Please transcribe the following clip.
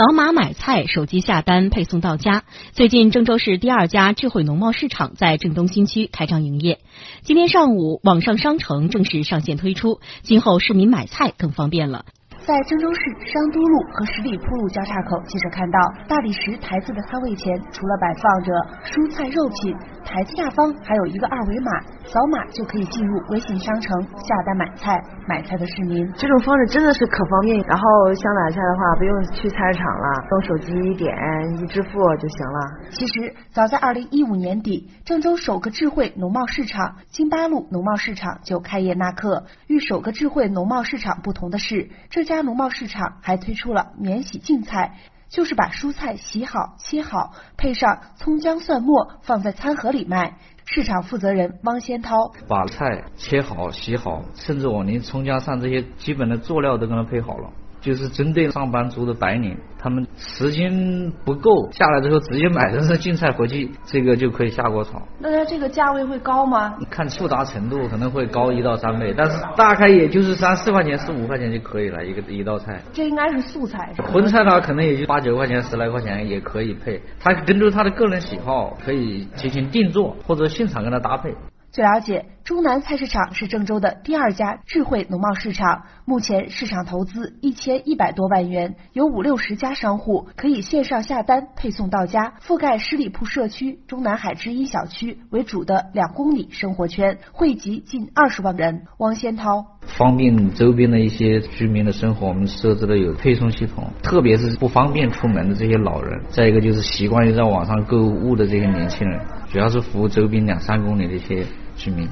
扫码买菜，手机下单，配送到家。最近，郑州市第二家智慧农贸市场在郑东新区开张营业。今天上午，网上商城正式上线推出，今后市民买菜更方便了。在郑州市商都路和十里铺路交叉口，记者看到大理石台子的摊位前，除了摆放着蔬菜肉品，台子下方还有一个二维码，扫码就可以进入微信商城下单买菜。买菜的市民，这种方式真的是可方便。然后想买菜的话，不用去菜市场了，用手机一点一支付就行了。其实，早在二零一五年底，郑州首个智慧农贸市场金八路农贸市场就开业纳客。与首个智慧农贸市场不同的是，这家农贸市场还推出了免洗净菜，就是把蔬菜洗好切好，配上葱姜蒜末，放在餐盒里卖。市场负责人汪先涛把菜切好、洗好，甚至我连葱姜蒜这些基本的佐料都给他配好了。就是针对上班族的白领，他们时间不够，下来之后直接买的是净菜回去，这个就可以下锅炒。那它这个价位会高吗？看复杂程度可能会高一到三倍，但是大概也就是三四块钱、四五块钱就可以了一个一道菜。这应该是素菜。荤菜的话，可能也就八九块钱、十来块钱也可以配。他根据他的个人喜好可以进行定做，或者现场跟他搭配。据了解，中南菜市场是郑州的第二家智慧农贸市场。目前市场投资一千一百多万元，有五六十家商户可以线上下单，配送到家，覆盖十里铺社区、中南海之一小区为主的两公里生活圈，汇集近二十万人。汪先涛，方便周边的一些居民的生活，我们设置了有配送系统，特别是不方便出门的这些老人，再一个就是习惯于在网上购物的这些年轻人。主要是服务周边两三公里的一些居民。